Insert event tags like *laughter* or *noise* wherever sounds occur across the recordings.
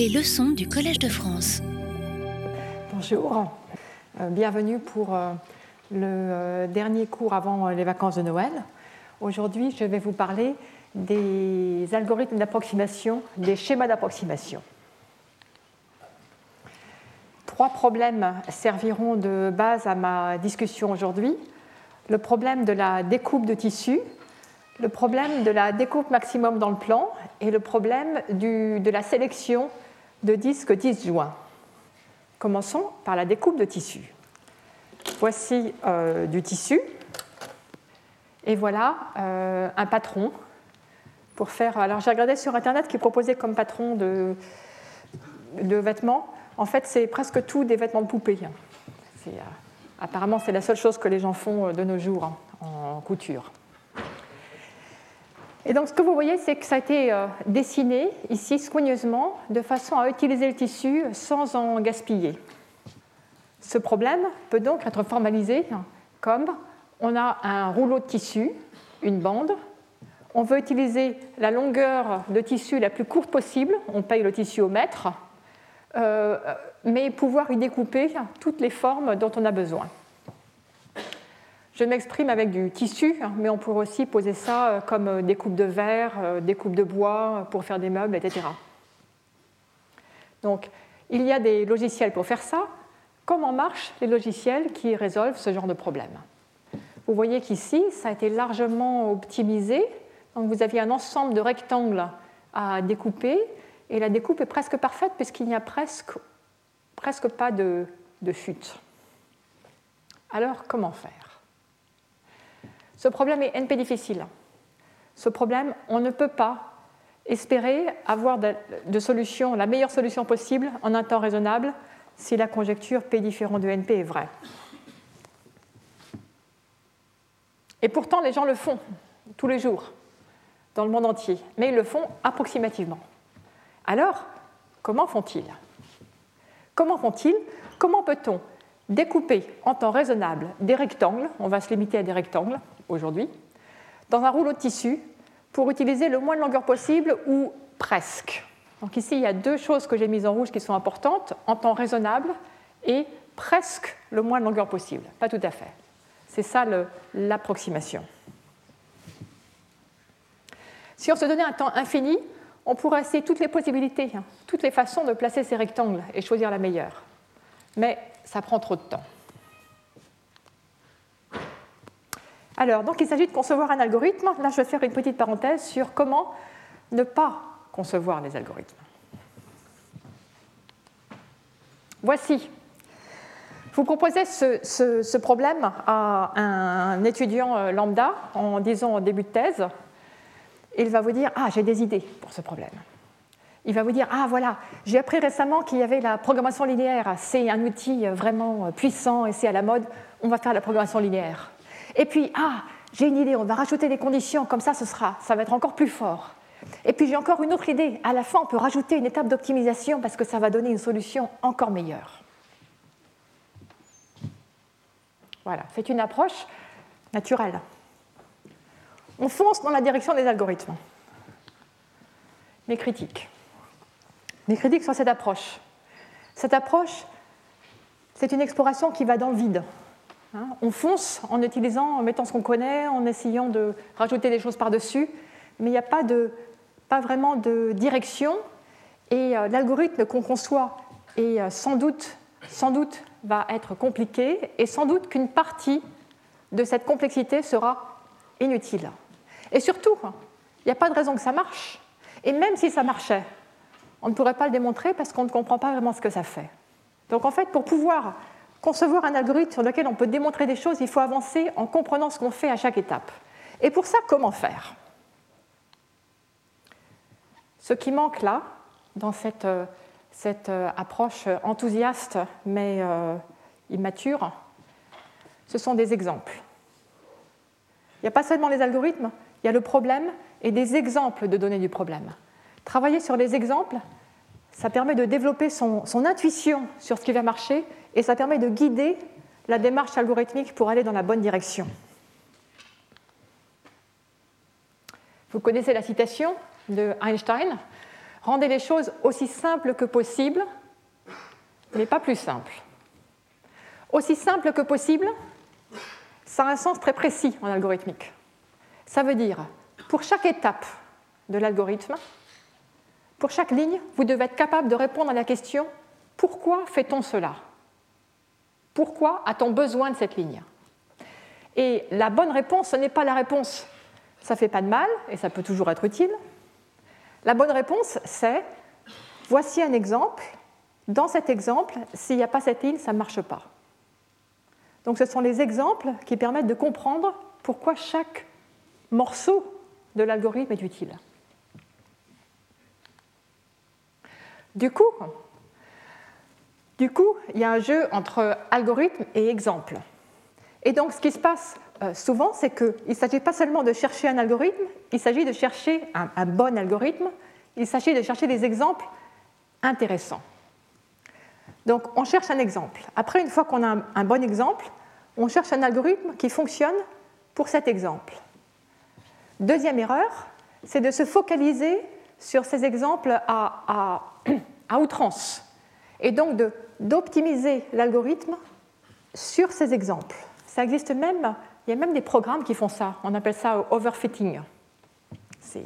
Les leçons du Collège de France. Bonjour, euh, bienvenue pour euh, le euh, dernier cours avant les vacances de Noël. Aujourd'hui, je vais vous parler des algorithmes d'approximation, des schémas d'approximation. Trois problèmes serviront de base à ma discussion aujourd'hui. Le problème de la découpe de tissu, le problème de la découpe maximum dans le plan et le problème de la sélection de disques disjoints. Commençons par la découpe de tissu. Voici euh, du tissu et voilà euh, un patron pour faire. Alors j'ai regardé sur internet qui proposait comme patron de, vêtements. En fait, c'est presque tout des vêtements de poupée. Euh, apparemment, c'est la seule chose que les gens font de nos jours hein, en couture. Et donc ce que vous voyez, c'est que ça a été euh, dessiné ici soigneusement de façon à utiliser le tissu sans en gaspiller. Ce problème peut donc être formalisé comme on a un rouleau de tissu, une bande, on veut utiliser la longueur de tissu la plus courte possible, on paye le tissu au mètre, euh, mais pouvoir y découper toutes les formes dont on a besoin. Je m'exprime avec du tissu, hein, mais on pourrait aussi poser ça euh, comme euh, des coupes de verre, euh, des coupes de bois pour faire des meubles, etc. Donc, il y a des logiciels pour faire ça. Comment marchent les logiciels qui résolvent ce genre de problème? Vous voyez qu'ici, ça a été largement optimisé. Donc, vous aviez un ensemble de rectangles à découper, et la découpe est presque parfaite puisqu'il n'y a presque, pas de, de chute. Alors, comment faire? Ce problème est NP difficile. Ce problème, on ne peut pas espérer avoir de, solution, la meilleure solution possible en un temps raisonnable si la conjecture P différent de NP est vraie. Et pourtant, les gens le font tous les jours, dans le monde entier, mais ils le font approximativement. Alors, comment font-ils? Comment font-ils? Comment peut-on découper en temps raisonnable des rectangles, on va se limiter à des rectangles, aujourd'hui, dans un rouleau de tissu pour utiliser le moins de longueur possible ou presque. Donc ici, il y a deux choses que j'ai mises en rouge qui sont importantes, en temps raisonnable et presque le moins de longueur possible. Pas tout à fait. C'est ça l'approximation. Si on se donnait un temps infini, on pourrait essayer toutes les possibilités, hein, toutes les façons de placer ces rectangles et choisir la meilleure. Mais ça prend trop de temps. Alors, donc il s'agit de concevoir un algorithme. Là, je vais faire une petite parenthèse sur comment ne pas concevoir les algorithmes. Voici. Vous proposez ce, problème à un étudiant euh, lambda en disant au début de thèse. Il va vous dire Ah, j'ai des idées pour ce problème. Il va vous dire Ah, voilà, j'ai appris récemment qu'il y avait la programmation linéaire. C'est un outil vraiment puissant et c'est à la mode. On va faire la programmation linéaire. Et puis, ah, j'ai une idée, on va rajouter des conditions, comme ça, ce sera, ça va être encore plus fort. Et puis j'ai encore une autre idée. À la fin, on peut rajouter une étape d'optimisation parce que ça va donner une solution encore meilleure. Voilà, c'est une approche naturelle. On fonce dans la direction des algorithmes. Mes critiques. Mes critiques sur cette approche. Cette approche, c'est une exploration qui va dans le vide. Hein, on fonce en utilisant, en mettant ce qu'on connaît, en essayant de rajouter des choses par-dessus, mais il n'y a pas, de, pas vraiment de direction. Et euh, l'algorithme qu'on conçoit est euh, sans doute, sans doute va être compliqué, et sans doute qu'une partie de cette complexité sera inutile. Et surtout, il n'y a pas de raison que ça marche. Et même si ça marchait, on ne pourrait pas le démontrer parce qu'on ne comprend pas vraiment ce que ça fait. Donc en fait, pour pouvoir concevoir un algorithme sur lequel on peut démontrer des choses, il faut avancer en comprenant ce qu'on fait à chaque étape. Et pour ça, comment faire? Ce qui manque là, dans cette, euh, cette euh, approche enthousiaste mais euh, immature, ce sont des exemples. Il n'y a pas seulement les algorithmes, il y a le problème et des exemples de données du problème. Travailler sur les exemples, ça permet de développer son, intuition sur ce qui va marcher et ça permet de guider la démarche algorithmique pour aller dans la bonne direction. Vous connaissez la citation de Einstein Rendez les choses aussi simples que possible, mais pas plus simples. Aussi simple que possible, ça a un sens très précis en algorithmique. Ça veut dire, pour chaque étape de l'algorithme, pour chaque ligne, vous devez être capable de répondre à la question pourquoi fait-on cela? Pourquoi a-t-on besoin de cette ligne? Et la bonne réponse, ce n'est pas la réponse ça ne fait pas de mal et ça peut toujours être utile. La bonne réponse, c'est voici un exemple. Dans cet exemple, s'il n'y a pas cette ligne, ça ne marche pas. Donc ce sont les exemples qui permettent de comprendre pourquoi chaque morceau de l'algorithme est utile. Du coup, du coup, il y a un jeu entre algorithme et exemple. Et donc ce qui se passe euh, souvent, c'est qu'il ne s'agit pas seulement de chercher un algorithme, il s'agit de chercher un, bon algorithme, il s'agit de chercher des exemples intéressants. Donc on cherche un exemple. Après, une fois qu'on a un, bon exemple, on cherche un algorithme qui fonctionne pour cet exemple. Deuxième erreur, c'est de se focaliser sur ces exemples à, *clears throat* outrance, et donc d'optimiser l'algorithme sur ces exemples. Ça existe même il y a même des programmes qui font ça. On appelle ça overfitting. C'est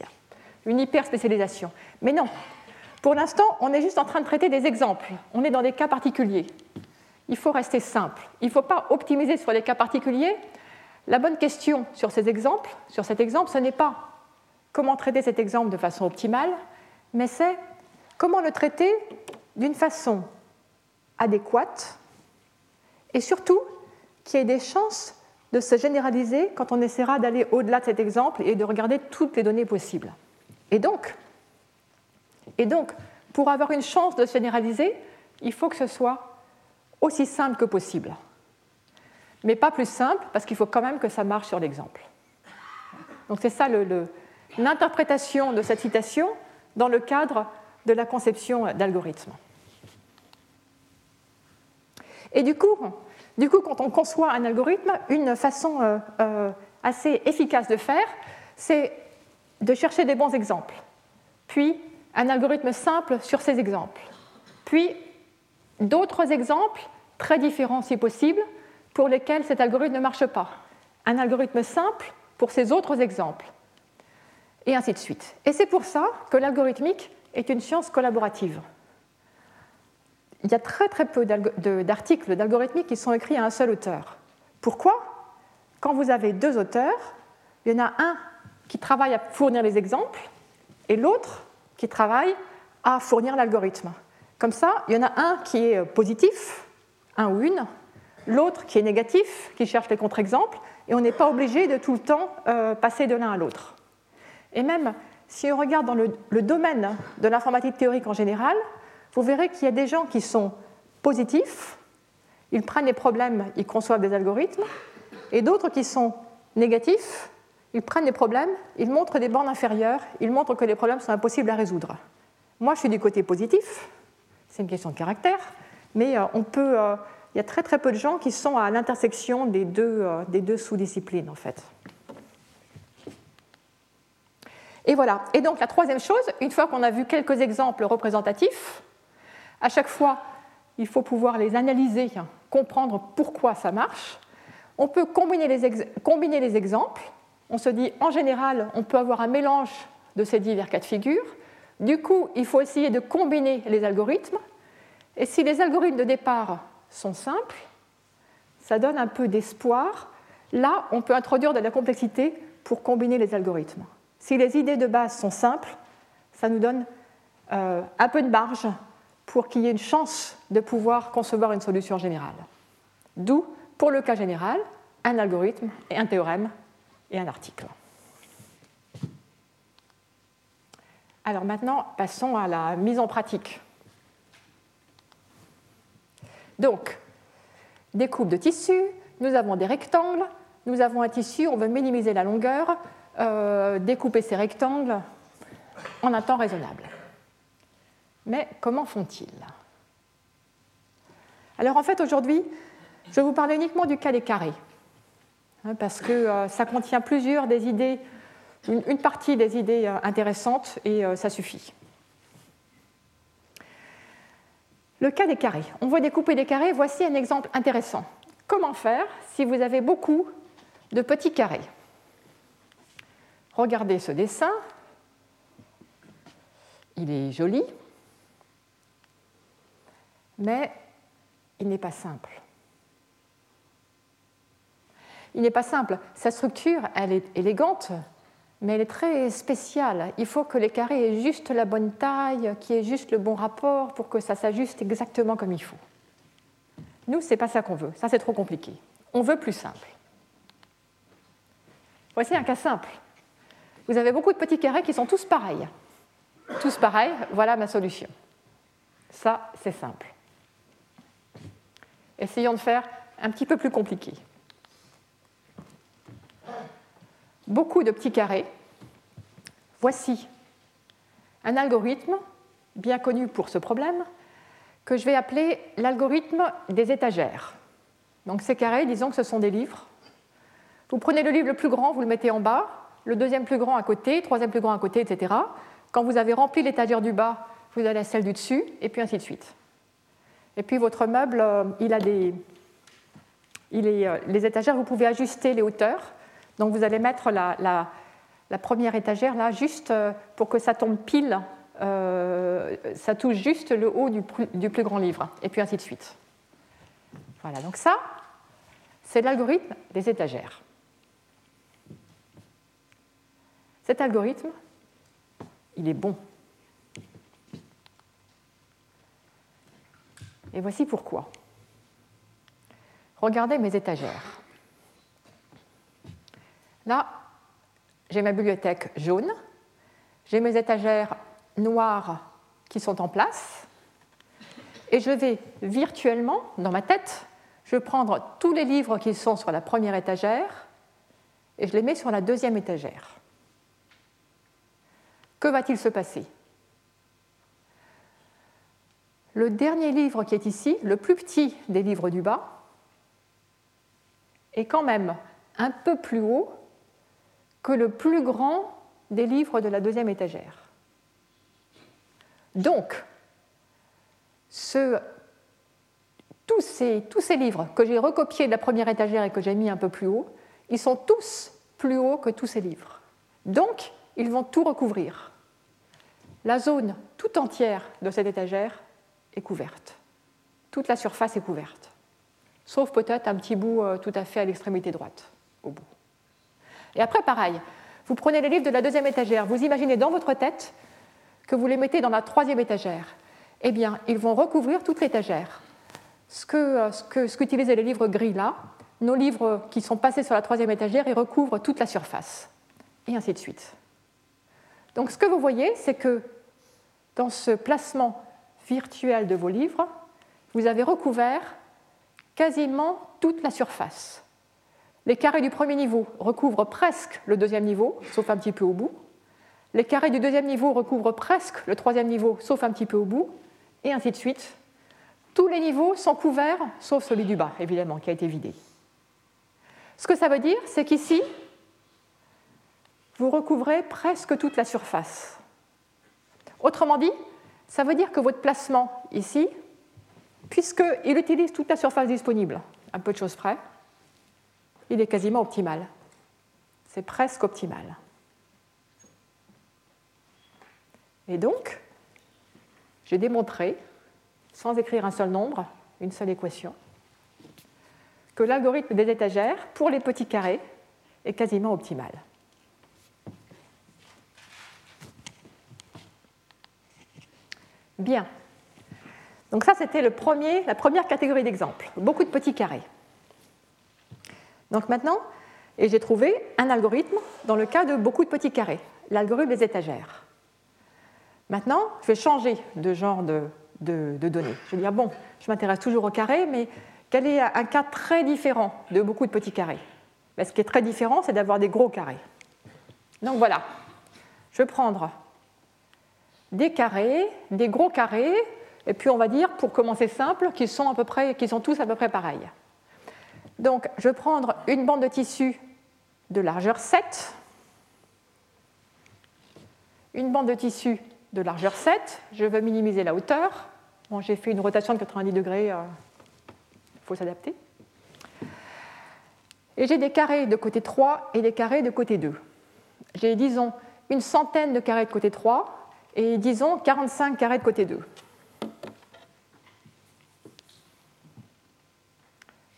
une hyper spécialisation. Mais non, pour l'instant, on est juste en train de traiter des exemples. On est dans des cas particuliers. Il faut rester simple. Il ne faut pas optimiser sur les cas particuliers. La bonne question sur ces exemples, sur cet exemple, ce n'est pas comment traiter cet exemple de façon optimale, mais c'est comment le traiter d'une façon adéquate et surtout qui ait des chances de se généraliser quand on essaiera d'aller au-delà de cet exemple et de regarder toutes les données possibles. Et donc, et donc, pour avoir une chance de se généraliser, il faut que ce soit aussi simple que possible. Mais pas plus simple, parce qu'il faut quand même que ça marche sur l'exemple. Donc c'est ça l'interprétation de cette citation dans le cadre de la conception d'algorithmes. Et du coup, du coup, quand on conçoit un algorithme, une façon euh, euh, assez efficace de faire, c'est de chercher des bons exemples, puis un algorithme simple sur ces exemples, puis d'autres exemples très différents si possible pour lesquels cet algorithme ne marche pas, un algorithme simple pour ces autres exemples, et ainsi de suite. Et c'est pour ça que l'algorithmique est une science collaborative il y a très très peu d'articles d'algorithmique qui sont écrits à un seul auteur. Pourquoi? Quand vous avez deux auteurs, il y en a un qui travaille à fournir les exemples et l'autre qui travaille à fournir l'algorithme. Comme ça, il y en a un qui est positif, un ou une, l'autre qui est négatif, qui cherche les contre-exemples, et on n'est pas obligé de tout le temps euh, passer de l'un à l'autre. Et même si on regarde dans le domaine de l'informatique théorique en général, vous verrez qu'il y a des gens qui sont positifs, ils prennent les problèmes, ils conçoivent des algorithmes, et d'autres qui sont négatifs, ils prennent les problèmes, ils montrent des bornes inférieures, ils montrent que les problèmes sont impossibles à résoudre. Moi, je suis du côté positif, c'est une question de caractère, mais euh, euh, il y a très très peu de gens qui sont à l'intersection des deux, euh, des deux sous-disciplines, en fait. Et voilà. Et donc la troisième chose, une fois qu'on a vu quelques exemples représentatifs, à chaque fois, il faut pouvoir les analyser, comprendre pourquoi ça marche. On peut combiner les, exemples. On se dit, en général, on peut avoir un mélange de ces divers cas de figure. Du coup, il faut essayer de combiner les algorithmes. Et si les algorithmes de départ sont simples, ça donne un peu d'espoir. Là, on peut introduire de la complexité pour combiner les algorithmes. Si les idées de base sont simples, ça nous donne euh, un peu de marge pour qu'il y ait une chance de pouvoir concevoir une solution générale. D'où, pour le cas général, un algorithme et un théorème et un article. Alors maintenant, passons à la mise en pratique. Donc, découpe de tissu, nous avons des rectangles, nous avons un tissu, on veut minimiser la longueur, euh, découper ces rectangles en un temps raisonnable. Mais comment font-ils? Alors en fait, aujourd'hui, je vous parler uniquement du cas des carrés, hein, parce que euh, ça contient plusieurs des idées, une, partie des idées euh, intéressantes, et ça suffit. Le cas des carrés. On veut découper des carrés. Voici un exemple intéressant. Comment faire si vous avez beaucoup de petits carrés? Regardez ce dessin. Il est joli, mais il n'est pas simple. Il n'est pas simple. Sa structure, elle est élégante, mais elle est très spéciale. Il faut que les carrés aient juste la bonne taille, qu'il y ait juste le bon rapport pour que ça s'ajuste exactement comme il faut. Nous, ce n'est pas ça qu'on veut. Ça, c'est trop compliqué. On veut plus simple. Voici un cas simple. Vous avez beaucoup de petits carrés qui sont tous pareils. Tous pareils, voilà ma solution. Ça, c'est simple. Essayons de faire un petit peu plus compliqué. Beaucoup de petits carrés. Voici un algorithme bien connu pour ce problème que je vais appeler l'algorithme des étagères. Donc ces carrés, disons que ce sont des livres. Vous prenez le livre le plus grand, vous le mettez en bas, le deuxième plus grand à côté, troisième plus grand à côté, etc. Quand vous avez rempli l'étagère du bas, vous allez à celle du dessus, et puis ainsi de suite. Et puis votre meuble, euh, il a des... Il est, euh, les étagères, vous pouvez ajuster les hauteurs. Donc vous allez mettre la, première étagère là, juste euh, pour que ça tombe pile ça touche juste le haut du, du, plus grand livre, et puis ainsi de suite. Voilà, donc ça, c'est l'algorithme des étagères. Cet algorithme, il est bon. Et voici pourquoi. Regardez mes étagères. Là, j'ai ma bibliothèque jaune, j'ai mes étagères noirs qui sont en place. Et je vais virtuellement, dans ma tête, je vais prendre tous les livres qui sont sur la première étagère et je les mets sur la deuxième étagère. Que va-t-il se passer Le dernier livre qui est ici, le plus petit des livres du bas, est quand même un peu plus haut que le plus grand des livres de la deuxième étagère. Donc, tous, ces, livres que j'ai recopiés de la première étagère et que j'ai mis un peu plus haut, ils sont tous plus hauts que tous ces livres. Donc, ils vont tout recouvrir. La zone tout entière de cette étagère est couverte. Toute la surface est couverte. Sauf peut-être un petit bout euh, tout à fait à l'extrémité droite, au bout. Et après, pareil, vous prenez les livres de la deuxième étagère, vous imaginez dans votre tête que vous les mettez dans la troisième étagère, eh bien, ils vont recouvrir toute l'étagère. Ce qu'utilisaient ce que, les livres gris là, nos livres qui sont passés sur la troisième étagère, ils recouvrent toute la surface, et ainsi de suite. Donc, ce que vous voyez, c'est que dans ce placement virtuel de vos livres, vous avez recouvert quasiment toute la surface. Les carrés du premier niveau recouvrent presque le deuxième niveau, sauf un petit peu au bout. Les carrés du deuxième niveau recouvrent presque le troisième niveau, sauf un petit peu au bout, et ainsi de suite. Tous les niveaux sont couverts, sauf celui du bas, évidemment, qui a été vidé. Ce que ça veut dire, c'est qu'ici, vous recouvrez presque toute la surface. Autrement dit, ça veut dire que votre placement ici, puisqu'il utilise toute la surface disponible, un peu de choses près, il est quasiment optimal. C'est presque optimal. Et donc, j'ai démontré, sans écrire un seul nombre, une seule équation, que l'algorithme des étagères pour les petits carrés est quasiment optimal. Bien. Donc ça, c'était la première catégorie d'exemples. Beaucoup de petits carrés. Donc maintenant, et j'ai trouvé un algorithme dans le cas de beaucoup de petits carrés, l'algorithme des étagères. Maintenant, je vais changer de genre de, données. Je vais dire, bon, je m'intéresse toujours au carré, mais quel est un cas très différent de beaucoup de petits carrés? Ben, Ce qui est très différent, c'est d'avoir des gros carrés. Donc voilà, je vais prendre des carrés, des gros carrés, et puis on va dire, pour commencer simple, qu'ils sont, à peu près, sont tous à peu près pareils. Donc je vais prendre une bande de tissu de largeur 7, une bande de tissu de largeur 7, je veux minimiser la hauteur. J'ai fait une rotation de 90 degrés, il euh, faut s'adapter. Et j'ai des carrés de côté 3 et des carrés de côté 2. J'ai, disons, une centaine de carrés de côté 3 et, disons, 45 carrés de côté 2.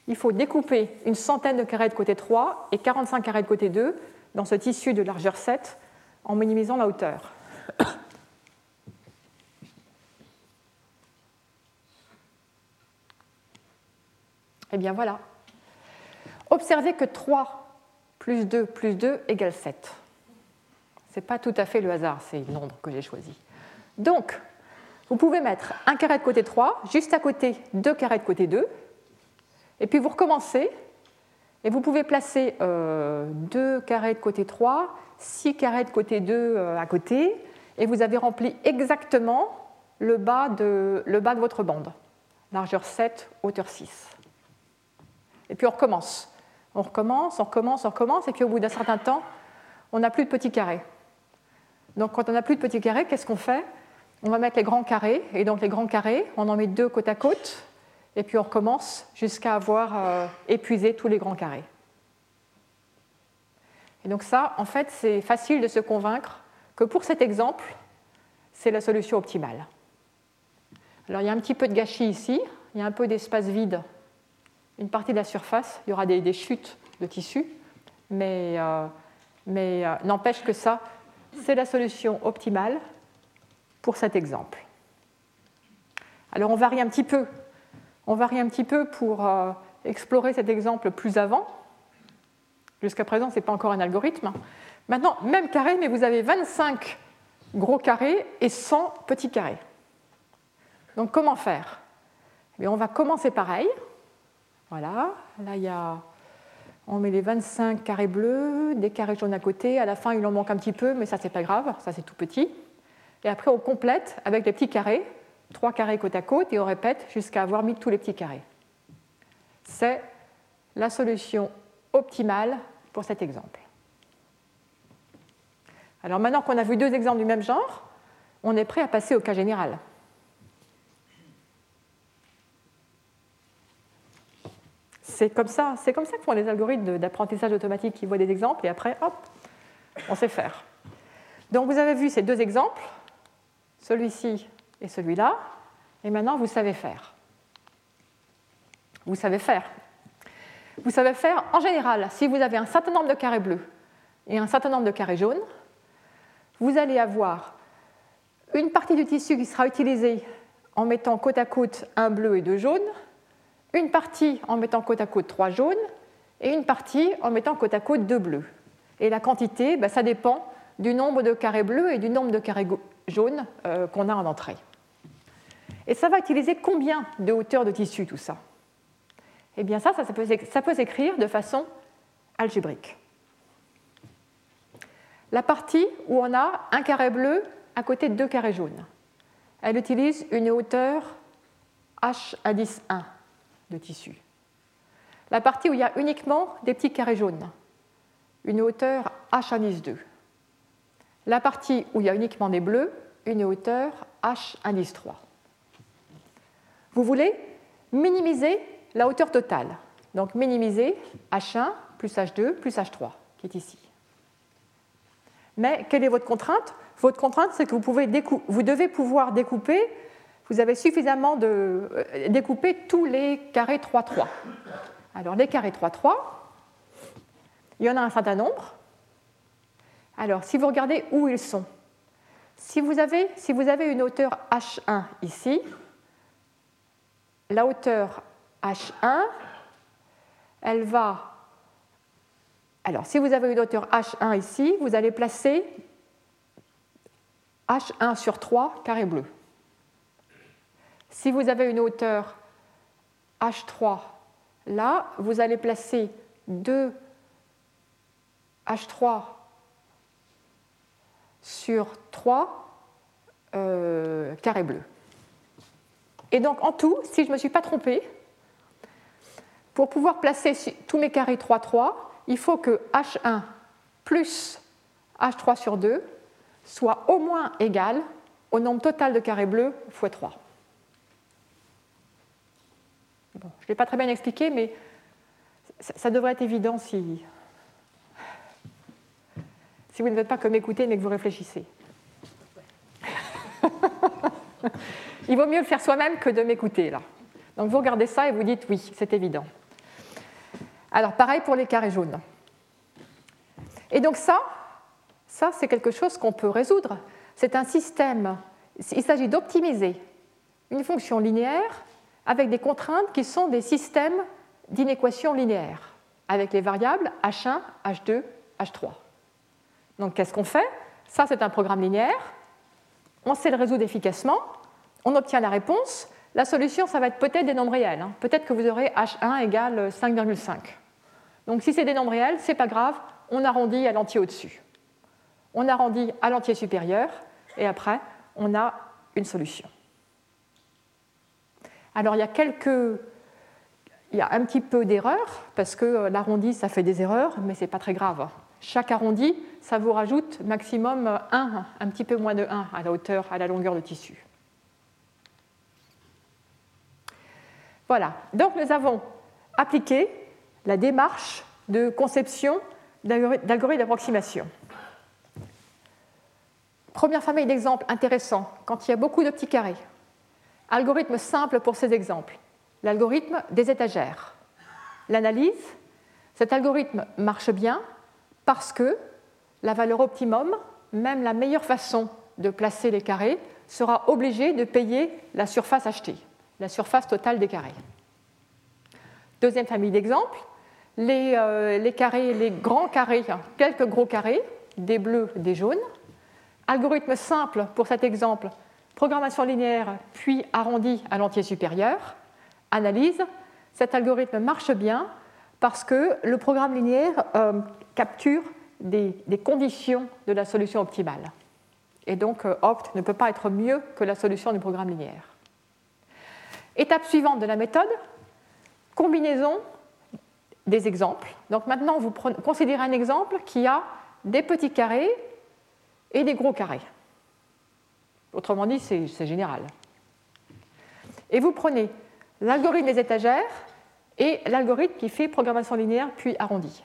Il faut découper une centaine de carrés de côté 3 et 45 carrés de côté 2 dans ce tissu de largeur 7 en minimisant la hauteur. *coughs* Eh bien voilà. Observez que 3 plus 2 plus 2 égale 7. Ce n'est pas tout à fait le hasard, c'est le nombre que j'ai choisi. Donc, vous pouvez mettre un carré de côté 3, juste à côté deux carrés de côté 2, et puis vous recommencez, et vous pouvez placer euh, deux carrés de côté 3, six carrés de côté 2 euh, à côté, et vous avez rempli exactement le bas de, le bas de votre bande, largeur 7, hauteur 6. Et puis on recommence. On recommence, on recommence, on recommence, et puis au bout d'un certain temps, on n'a plus de petits carrés. Donc quand on n'a plus de petits carrés, qu'est-ce qu'on fait? On va mettre les grands carrés, et donc les grands carrés, on en met deux côte à côte, et puis on recommence jusqu'à avoir euh, épuisé tous les grands carrés. Et donc ça, en fait, c'est facile de se convaincre que pour cet exemple, c'est la solution optimale. Alors il y a un petit peu de gâchis ici, il y a un peu d'espace vide. Une partie de la surface, il y aura des, chutes de tissu, mais, euh, euh, n'empêche que ça, c'est la solution optimale pour cet exemple. Alors on varie un petit peu, on varie un petit peu pour euh, explorer cet exemple plus avant. Jusqu'à présent, ce n'est pas encore un algorithme. Maintenant, même carré, mais vous avez 25 gros carrés et 100 petits carrés. Donc comment faire? Eh On va commencer pareil. Voilà, là il y a, on met les 25 carrés bleus, des carrés jaunes à côté. À la fin, il en manque un petit peu, mais ça c'est pas grave, ça c'est tout petit. Et après, on complète avec les petits carrés, trois carrés côte à côte, et on répète jusqu'à avoir mis tous les petits carrés. C'est la solution optimale pour cet exemple. Alors maintenant qu'on a vu deux exemples du même genre, on est prêt à passer au cas général. C'est comme ça, c'est comme ça que font les algorithmes d'apprentissage automatique qui voient des exemples et après, hop, on sait faire. Donc vous avez vu ces deux exemples, celui-ci et celui-là, et maintenant vous savez faire. Vous savez faire. Vous savez faire en général, si vous avez un certain nombre de carrés bleus et un certain nombre de carrés jaunes, vous allez avoir une partie du tissu qui sera utilisée en mettant côte à côte un bleu et deux jaunes, une partie en mettant côte à côte trois jaunes et une partie en mettant côte à côte deux bleus. Et la quantité, ben, ça dépend du nombre de carrés bleus et du nombre de carrés jaunes euh, qu'on a en entrée. Et ça va utiliser combien de hauteur de tissu tout ça? Eh bien ça, ça, peut, ça s'écrire de façon algébrique. La partie où on a un carré bleu à côté de deux carrés jaunes, elle utilise une hauteur h 10 1 de tissu. La partie où il y a uniquement des petits carrés jaunes, une hauteur H indice 2. La partie où il y a uniquement des bleus, une hauteur H indice 3. Vous voulez minimiser la hauteur totale. Donc minimiser H1 plus H2 plus H3, qui est ici. Mais quelle est votre contrainte? Votre contrainte, c'est que vous, pouvez vous devez pouvoir découper vous avez suffisamment de euh, découper tous les carrés 3-3. Alors les carrés 3-3, il y en a un certain nombre. Alors si vous regardez où ils sont, si vous avez, si vous avez une hauteur H1 ici, la hauteur H1, elle va... Alors si vous avez une hauteur H1 ici, vous allez placer H1 sur 3 carré bleu. Si vous avez une hauteur H3 là, vous allez placer 2 H3 sur 3 euh, carrés bleus. Et donc en tout, si je ne me suis pas trompée, pour pouvoir placer tous mes carrés 3, 3, il faut que H1 plus H3 sur 2 soit au moins égal au nombre total de carrés bleus x 3. Je ne l'ai pas très bien expliqué, mais ça, devrait être évident si, si vous ne faites pas que m'écouter, mais que vous réfléchissez. *laughs* Il vaut mieux le faire soi-même que de m'écouter, là. Donc vous regardez ça et vous dites oui, c'est évident. Alors pareil pour les carrés jaunes. Et donc ça, ça c'est quelque chose qu'on peut résoudre. C'est un système, il s'agit d'optimiser une fonction linéaire avec des contraintes qui sont des systèmes d'inéquations linéaires, avec les variables h1, h2, h3. Donc qu'est-ce qu'on fait? Ça, c'est un programme linéaire. On sait le résoudre efficacement. On obtient la réponse. La solution, ça va être peut-être des nombres réels. Hein. Peut-être que vous aurez h1 égale 5,5. Donc si c'est des nombres réels, ce n'est pas grave, on arrondit à l'entier au-dessus. On arrondit à l'entier supérieur, et après, on a une solution. Alors il y a quelques. Il y a un petit peu d'erreurs, parce que euh, l'arrondi, ça fait des erreurs, mais ce n'est pas très grave. Chaque arrondi, ça vous rajoute maximum 1, un petit peu moins de 1 à la hauteur, à la longueur de tissu. Voilà, donc nous avons appliqué la démarche de conception d'algorithmes d'approximation. Première famille d'exemples intéressants, quand il y a beaucoup de petits carrés. Algorithme simple pour ces exemples. L'algorithme des étagères. L'analyse, cet algorithme marche bien parce que la valeur optimum, même la meilleure façon de placer les carrés, sera obligée de payer la surface achetée, la surface totale des carrés. Deuxième famille d'exemples, les, euh, carrés, les grands carrés, quelques gros carrés, des bleus, des jaunes. Algorithme simple pour cet exemple, programmation linéaire puis arrondi à l'entier supérieur. Analyse, cet algorithme marche bien parce que le programme linéaire euh, capture des, conditions de la solution optimale. Et donc, euh, opt ne peut pas être mieux que la solution du programme linéaire. Étape suivante de la méthode, combinaison des exemples. Donc maintenant, vous considérez un exemple qui a des petits carrés et des gros carrés. Autrement dit, c'est général. Et vous prenez l'algorithme des étagères et l'algorithme qui fait programmation linéaire puis arrondi.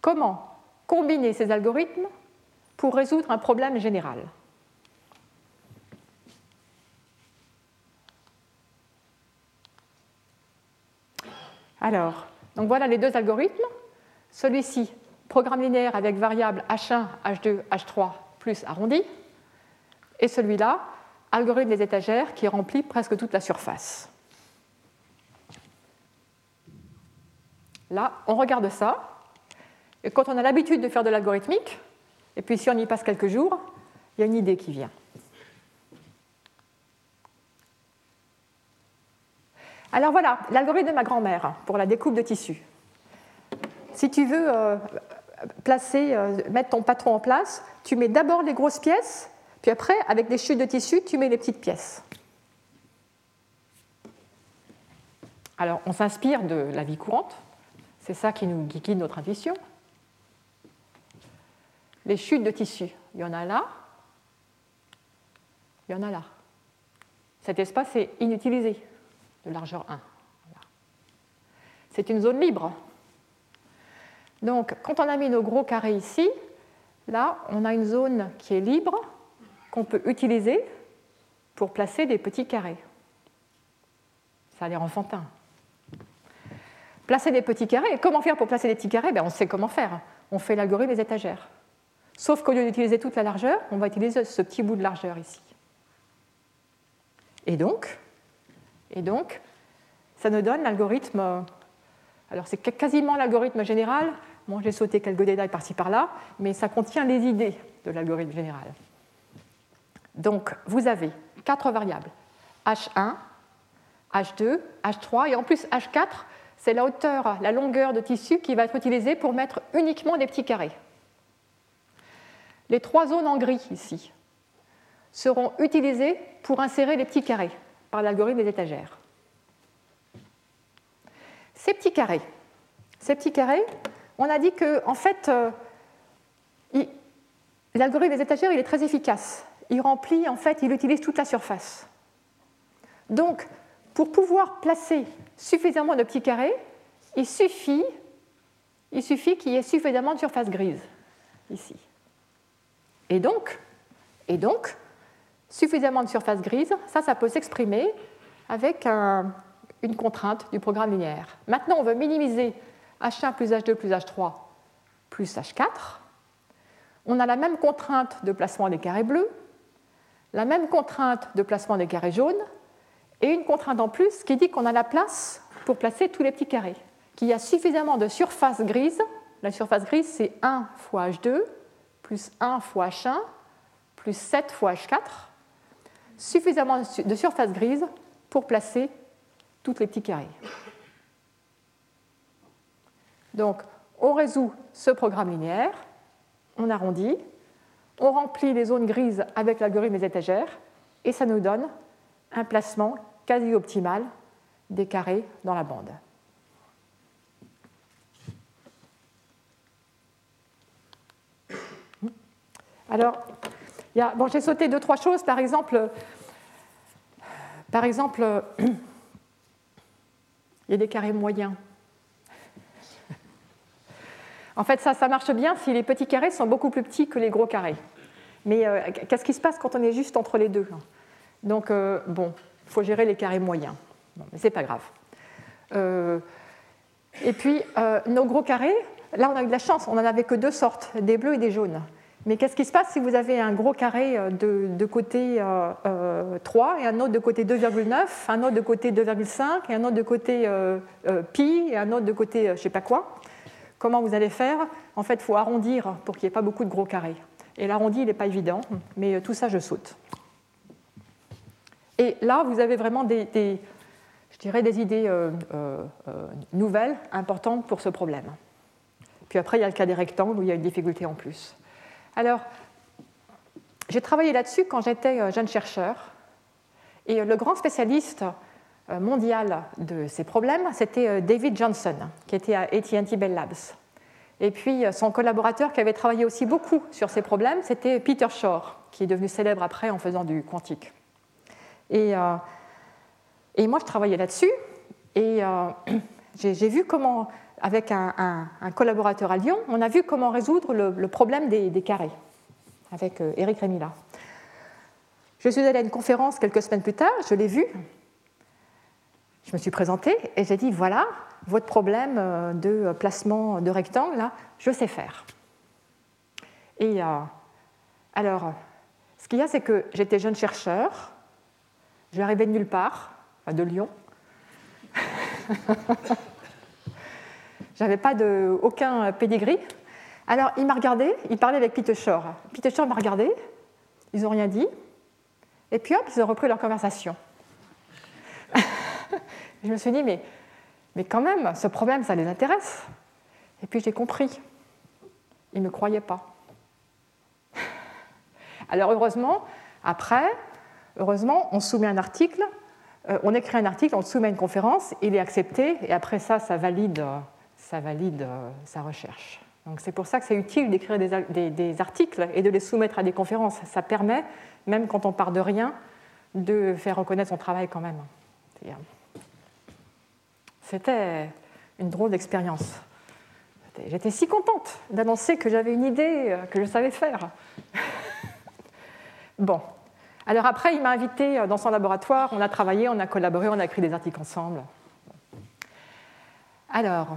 Comment combiner ces algorithmes pour résoudre un problème général? Alors, donc voilà les deux algorithmes. Celui-ci, programme linéaire avec variable H1, H2, H3 plus arrondi. Et celui-là, algorithme des étagères qui remplit presque toute la surface. Là, on regarde ça. Et quand on a l'habitude de faire de l'algorithmique, et puis si on y passe quelques jours, il y a une idée qui vient. Alors voilà, l'algorithme de ma grand-mère pour la découpe de tissu. Si tu veux euh, placer, euh, mettre ton patron en place, tu mets d'abord les grosses pièces, puis après, avec des chutes de tissu, tu mets les petites pièces. Alors, on s'inspire de la vie courante, c'est ça qui nous guide notre intuition. Les chutes de tissu, il y en a là, il y en a là. Cet espace est inutilisé de largeur 1. C'est une zone libre. Donc, quand on a mis nos gros carrés ici, là, on a une zone qui est libre, qu'on peut utiliser pour placer des petits carrés. Ça a l'air enfantin. Placer des petits carrés, comment faire pour placer des petits carrés? Ben, On sait comment faire. On fait l'algorithme des étagères. Sauf qu'au lieu d'utiliser toute la largeur, on va utiliser ce petit bout de largeur ici. Et donc, et donc, ça nous donne l'algorithme. Euh, alors, c'est quasiment l'algorithme général. Moi, j'ai sauté quelques détails par-ci par-là, mais ça contient les idées de l'algorithme général. Donc, vous avez quatre variables H1, H2, H3, et en plus H4, c'est la hauteur, la longueur de tissu qui va être utilisée pour mettre uniquement des petits carrés. Les trois zones en gris ici seront utilisées pour insérer les petits carrés par l'algorithme des étagères. Ces petits carrés, ces petits carrés, on a dit que en fait, euh, l'algorithme des étagères il est très efficace. Il remplit, en fait, il utilise toute la surface. Donc, pour pouvoir placer suffisamment de petits carrés, il suffit, il suffit qu'il y ait suffisamment de surface grise ici. Et donc, et donc, suffisamment de surface grise, ça, ça peut s'exprimer avec une contrainte du programme linéaire. Maintenant, on veut minimiser H1 plus H2 plus H3 plus H4. On a la même contrainte de placement des carrés bleus, la même contrainte de placement des carrés jaunes, et une contrainte en plus qui dit qu'on a la place pour placer tous les petits carrés, qu'il y a suffisamment de surface grise. La surface grise, c'est 1 fois H2 plus 1 fois H1 plus 7 fois H4, suffisamment de surface grise pour placer tous les petits carrés. Donc, on résout ce programme linéaire, on arrondit, on remplit les zones grises avec l'algorithme des étagères, et ça nous donne un placement quasi optimal des carrés dans la bande. Alors, bon, j'ai sauté deux, trois choses. Par exemple, par exemple *clears throat* il y a des carrés moyens. En fait, ça, ça marche bien si les petits carrés sont beaucoup plus petits que les gros carrés. Mais euh, qu'est-ce qui se passe quand on est juste entre les deux Donc, euh, bon, il faut gérer les carrés moyens. mais ce n'est pas grave. Euh, et puis, nos gros carrés, là, on a eu de la chance, on n'en avait que deux sortes, des bleus et des jaunes. Mais qu'est-ce qui se passe si vous avez un gros carré de, côté 3 et un autre de côté 2,9, un autre de côté 2,5 et un autre de côté pi et un autre de côté je ne sais pas quoi? Comment vous allez faire? En fait, il faut arrondir pour qu'il n'y ait pas beaucoup de gros carrés. Et l'arrondi, il n'est pas évident, mais euh, tout ça, je saute. Et là, vous avez vraiment des, idées euh, euh, nouvelles, importantes pour ce problème. Puis après, il y a le cas des rectangles où il y a une difficulté en plus. Alors, j'ai travaillé là-dessus quand j'étais jeune chercheur. Et le grand spécialiste mondial de ces problèmes, c'était David Johnson, qui était à AT&T Bell Labs. Et puis euh, son collaborateur qui avait travaillé aussi beaucoup sur ces problèmes, c'était Peter Shor, qui est devenu célèbre après en faisant du quantique. Et, et moi, je travaillais là-dessus, et *clears throat* j'ai vu comment, avec un, collaborateur à Lyon, on a vu comment résoudre le, problème des, des, carrés, avec Eric Remila. Je suis allée à une conférence quelques semaines plus tard, je l'ai vu, je me suis présentée et j'ai dit voilà, votre problème euh, de placement de rectangle, là, je sais faire. Et euh, alors, ce qu'il y a, c'est que j'étais jeune chercheur, j'arrivais de nulle part, de Lyon. *laughs* J'avais pas de, aucun pedigree. Alors, il m'a regardé, il parlait avec Peter Shore. Peter Shore m'a regardé, ils n'ont rien dit, et puis hop, ils ont repris leur conversation *laughs* je me suis dit, mais, mais quand même, ce problème, ça les intéresse. Et puis j'ai compris. Ils ne me croyaient pas. *laughs* Alors heureusement, après, heureusement, on soumet un article, euh, on écrit un article, on soumet à une conférence, il est accepté, et après ça, ça valide, ça valide euh, sa recherche. Donc c'est pour ça que c'est utile d'écrire des, des, articles et de les soumettre à des conférences. Ça permet, même quand on part de rien, de faire reconnaître son travail quand même. C'était une drôle d'expérience. J'étais si contente d'annoncer que j'avais une idée, euh, que je savais faire. *laughs* bon. Alors après, il m'a invité euh, dans son laboratoire, on a travaillé, on a collaboré, on a écrit des articles ensemble. Alors,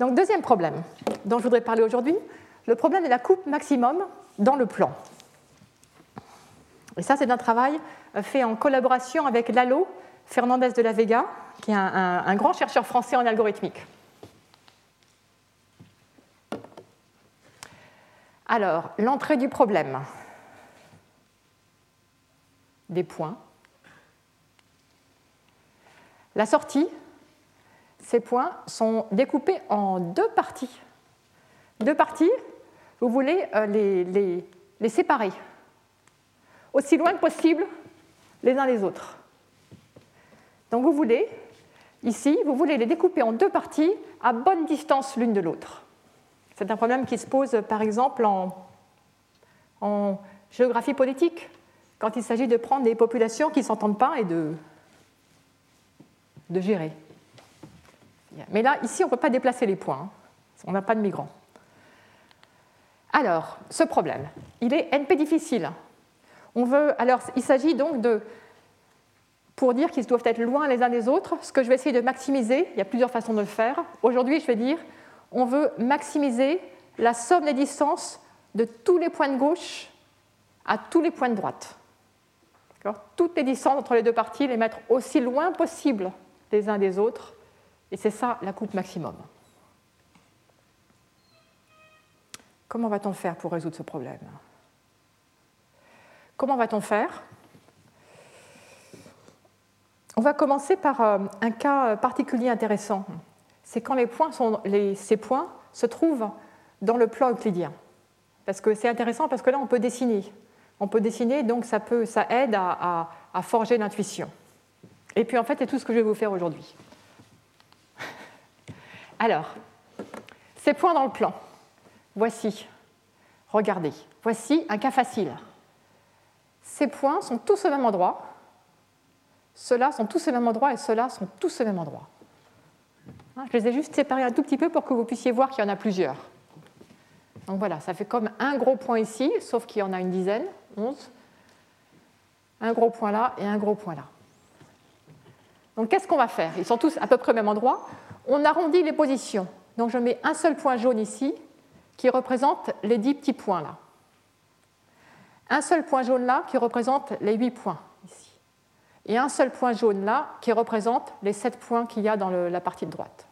donc deuxième problème dont je voudrais parler aujourd'hui, le problème de la coupe maximum dans le plan. Et ça, c'est un travail euh, fait en collaboration avec Lalo Fernandez de la Vega, qui est un, grand chercheur français en algorithmique. Alors, l'entrée du problème. Des points. La sortie, ces points sont découpés en deux parties. Deux parties, vous voulez euh, les, les séparer aussi loin que possible les uns les autres. Donc vous voulez, ici, vous voulez les découper en deux parties à bonne distance l'une de l'autre. C'est un problème qui se pose par exemple en, géographie politique, quand il s'agit de prendre des populations qui ne s'entendent pas et de de gérer. Mais là, ici, on ne peut pas déplacer les points. Hein. On n'a pas de migrants. Alors, ce problème, il est NP difficile. On veut, alors, il s'agit donc de, pour dire qu'ils doivent être loin les uns des autres, ce que je vais essayer de maximiser, il y a plusieurs façons de le faire. Aujourd'hui, je vais dire, on veut maximiser la somme des distances de tous les points de gauche à tous les points de droite. Toutes les distances entre les deux parties, les mettre aussi loin possible les uns des autres, et c'est ça la coupe maximum. Comment va-t-on faire pour résoudre ce problème? Comment va-t-on faire? On va commencer par euh, un cas particulier intéressant. C'est quand ces points se trouvent dans le plan euclidien. Parce que c'est intéressant parce que là, on peut dessiner. On peut dessiner, donc ça, aide à forger l'intuition. Et puis en fait, c'est tout ce que je vais vous faire aujourd'hui. Alors, ces points dans le plan. Voici, regardez, voici un cas facile. Ces points sont tous au même endroit, ceux-là sont tous au même endroit et ceux-là sont tous au même endroit. Hein, je les ai juste séparés un tout petit peu pour que vous puissiez voir qu'il y en a plusieurs. Donc voilà, ça fait comme un gros point ici, sauf qu'il y en a une dizaine, 11. Un gros point là et un gros point là. Donc qu'est-ce qu'on va faire? Ils sont tous à peu près au même endroit. On arrondit les positions. Donc je mets un seul point jaune ici qui représente les 10 petits points là. Un seul point jaune là qui représente les 8 points. Et un seul point jaune là qui représente les 7 points qu'il y a dans la partie de droite.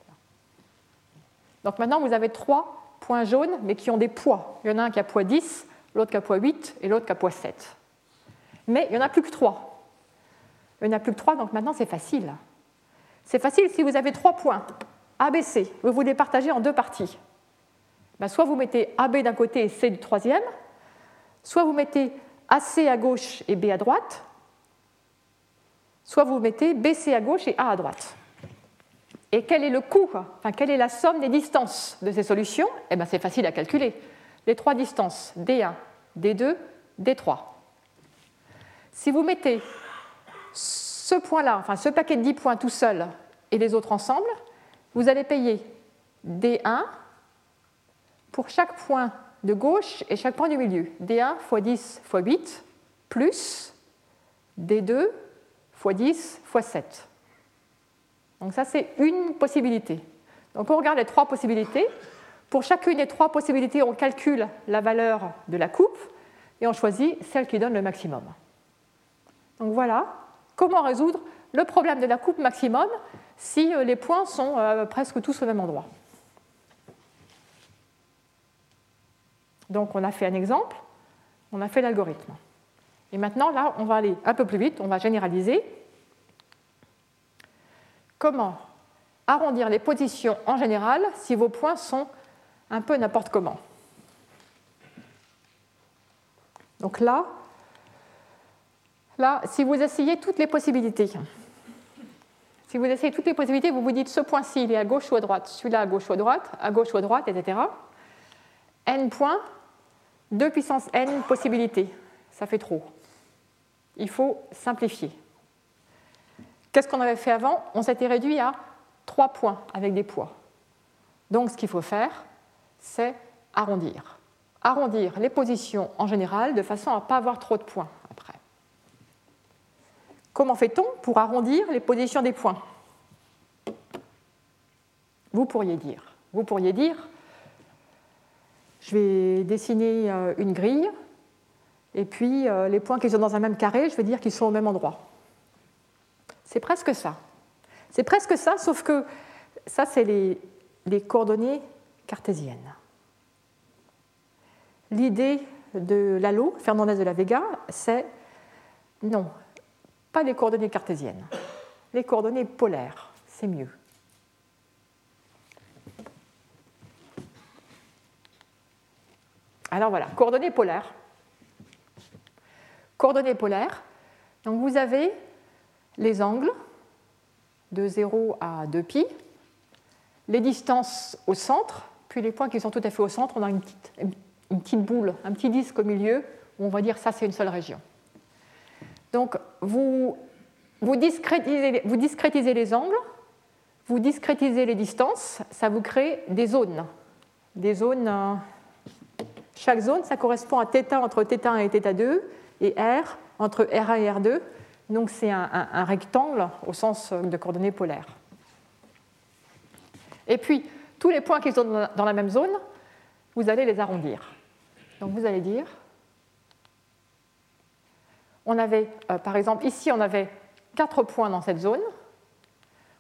Donc maintenant, vous avez trois points jaunes, mais qui ont des poids. Il y en a un qui a poids 10, l'autre qui a poids 8 et l'autre qui a poids 7. Mais il n'y en a plus que trois. Il n'y en a plus que trois, donc maintenant c'est facile. C'est facile si vous avez trois points, ABC, vous vous les partagez en deux parties. Ben, soit vous mettez AB d'un côté et C du troisième, soit vous mettez AC à gauche et B à droite, soit vous mettez BC à gauche et A à droite. Et quel est le coût enfin, Quelle est la somme des distances de ces solutions? Eh ben, C'est facile à calculer. Les trois distances, D1, D2, D3. Si vous mettez ce point-là, enfin ce paquet de 10 points tout seul et les autres ensemble, vous allez payer D1 pour chaque point de gauche et chaque point du milieu. D1 x 10 x 8 plus D2 x 10 x 7. Donc ça, c'est une possibilité. Donc on regarde les trois possibilités. Pour chacune des trois possibilités, on calcule la valeur de la coupe et on choisit celle qui donne le maximum. Donc voilà comment résoudre le problème de la coupe maximum si euh, les points sont euh, presque tous au même endroit? Donc on a fait un exemple, on a fait l'algorithme. Et maintenant, là, on va aller un peu plus vite, on va généraliser. Comment arrondir les positions en général si vos points sont un peu n'importe comment? Donc là, là, si vous essayez toutes les possibilités, si vous essayez toutes les possibilités, vous vous dites ce point-ci, il est à gauche ou à droite, celui-là à gauche ou à droite, à gauche ou à droite, etc. n points, 2 puissance n possibilités. Ça fait trop. Il faut simplifier. Qu'est-ce qu'on avait fait avant? On s'était réduit à 3 points avec des poids. Donc ce qu'il faut faire, c'est arrondir. Arrondir les positions en général de façon à ne pas avoir trop de points après. Comment fait-on pour arrondir les positions des points? Vous pourriez dire, vous pourriez dire, je vais dessiner euh, une grille, et puis euh, les points qui sont dans un même carré, je vais dire qu'ils sont au même endroit. C'est presque ça. C'est presque ça, sauf que ça, c'est les, les coordonnées cartésiennes. L'idée de Lalo, Fernandez de la Vega, c'est non, pas les coordonnées cartésiennes, les coordonnées polaires, c'est mieux. Alors voilà, coordonnées polaires Coordonnées polaires. Donc vous avez les angles de 0 à 2π, les distances au centre, puis les points qui sont tout à fait au centre, on a une petite, une petite boule, un petit disque au milieu, où on va dire ça c'est une seule région. Donc vous vous discrétisez, vous discrétisez les angles, vous discrétisez les distances, ça vous crée des zones. Des zones. Euh, chaque zone, ça correspond à θ entre θ1 et θ2 et R entre R1 et R2. Donc c'est un, rectangle au sens de coordonnées polaires. Et puis, tous les points qui sont dans la même zone, vous allez les arrondir. Donc vous allez dire, on avait, euh, par exemple, ici, on avait quatre points dans cette zone.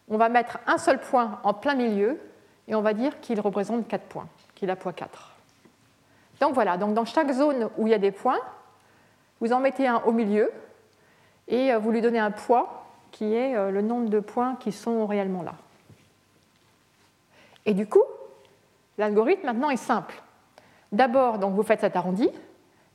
On va mettre un seul point en plein milieu et on va dire qu'il représente 4 points, qu'il a poids 4. Donc voilà, donc dans chaque zone où il y a des points, vous en mettez un au milieu et euh, vous lui donnez un poids qui est euh, le nombre de points qui sont réellement là. Et du coup, l'algorithme maintenant est simple. D'abord, donc, vous faites cet arrondi,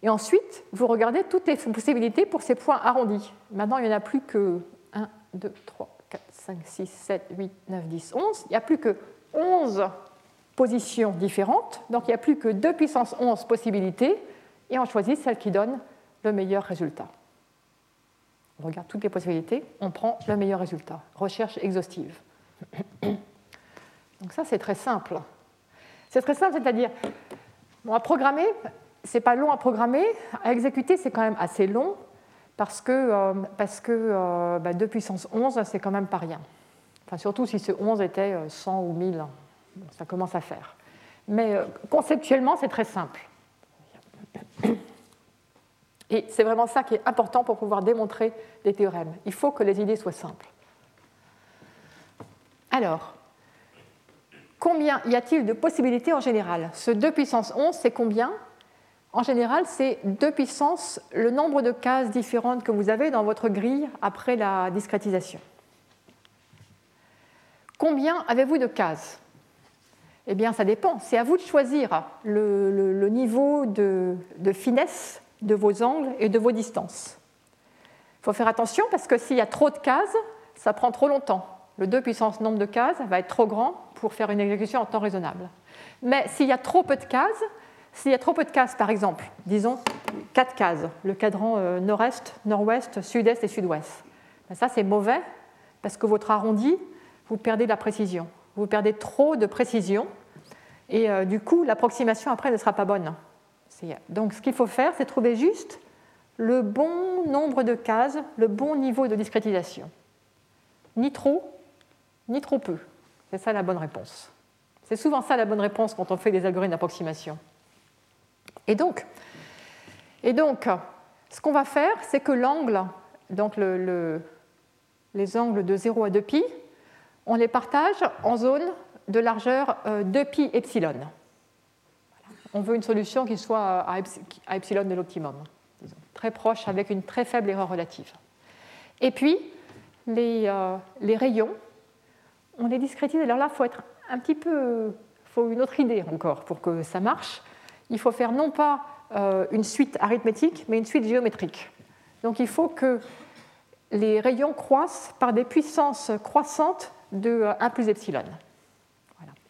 et ensuite, vous regardez toutes les possibilités pour ces points arrondis. Maintenant, il n'y en a plus que 1, 2, 3, 4, 5, 6, 7, 8, 9, 10, 11. Il n'y a plus que 11 positions différentes, donc il n'y a plus que 2 puissance 11 possibilités, et on choisit celle qui donne le meilleur résultat. On regarde toutes les possibilités, on prend le meilleur résultat. Recherche exhaustive. Donc ça, c'est très simple. C'est très simple, c'est-à-dire, à programmer, c'est pas long à programmer, à exécuter, c'est quand même assez long, parce que, euh, parce que 2 euh, bah, puissance 11, c'est quand même pas rien. Enfin, surtout si ce 11 était 100 euh, ou 1000, ça commence à faire. Mais conceptuellement, c'est très simple. Et c'est vraiment ça qui est important pour pouvoir démontrer des théorèmes. Il faut que les idées soient simples. Alors, combien y a-t-il de possibilités en général? Ce 2 puissance 11, c'est combien? En général, c'est 2 puissance le nombre de cases différentes que vous avez dans votre grille après la discrétisation. Combien avez-vous de cases? Eh bien, ça dépend. C'est à vous de choisir le, niveau de finesse de vos angles et de vos distances. Il faut faire attention parce que s'il y a trop de cases, ça prend trop longtemps. Le 2 puissance nombre de cases va être trop grand pour faire une exécution en temps raisonnable. Mais s'il y a trop peu de cases, s'il y a trop peu de cases, par exemple, disons 4 cases, le cadran euh, nord-est, nord-ouest, sud-est et sud-ouest, ben ça c'est mauvais parce que votre arrondi, vous perdez de la précision. Vous perdez trop de précision et euh, du coup l'approximation après ne sera pas bonne. Donc ce qu'il faut faire, c'est trouver juste le bon nombre de cases, le bon niveau de discrétisation. Ni trop, ni trop peu. C'est ça la bonne réponse. C'est souvent ça la bonne réponse quand on fait des algorithmes d'approximation. Et donc, et donc, ce qu'on va faire, c'est que l'angle, donc les angles de 0 à 2π, on les partage en zones de largeur 2π euh, epsilon on veut une solution qui soit à epsilon de l'optimum, très proche avec une très faible erreur relative. Et puis, les, euh, rayons, on les discrétise. Alors là, il faut être un petit peu. Faut une autre idée encore pour que ça marche. Il faut faire non pas euh, une suite arithmétique, mais une suite géométrique. Donc il faut que les rayons croissent par des puissances croissantes de 1 plus epsilon.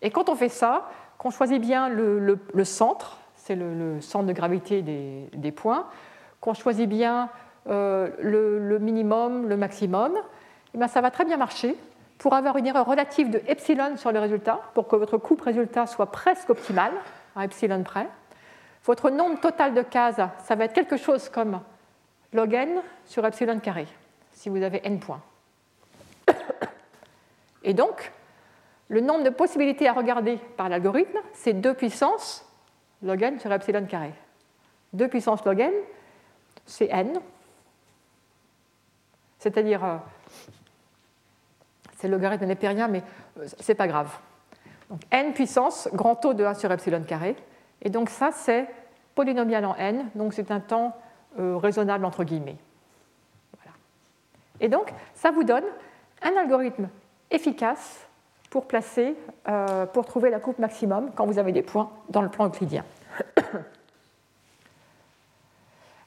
Et quand on fait ça, qu'on choisit bien le, centre, c'est le, centre de gravité des, points, qu'on choisit bien euh, le, minimum, le maximum, et eh bien ça va très bien marcher pour avoir une erreur relative de epsilon sur le résultat, pour que votre coupe résultat soit presque optimal, à epsilon près. Votre nombre total de cases, ça va être quelque chose comme log n sur epsilon carré, si vous avez n points. *coughs* Et donc, le nombre de possibilités à regarder par l'algorithme, c'est 2 puissance log n sur epsilon carré. 2 puissance log n, c'est n. C'est-à-dire, euh, c'est le logarithme népérien, mais euh, ce n'est pas grave. Donc n puissance, grand taux de 1 sur epsilon carré. Et donc ça, c'est polynomial en n, donc c'est un temps euh, raisonnable entre guillemets. Et donc, ça vous donne un algorithme efficace pour placer, euh, pour trouver la coupe maximum quand vous avez des points dans le plan euclidien. *coughs*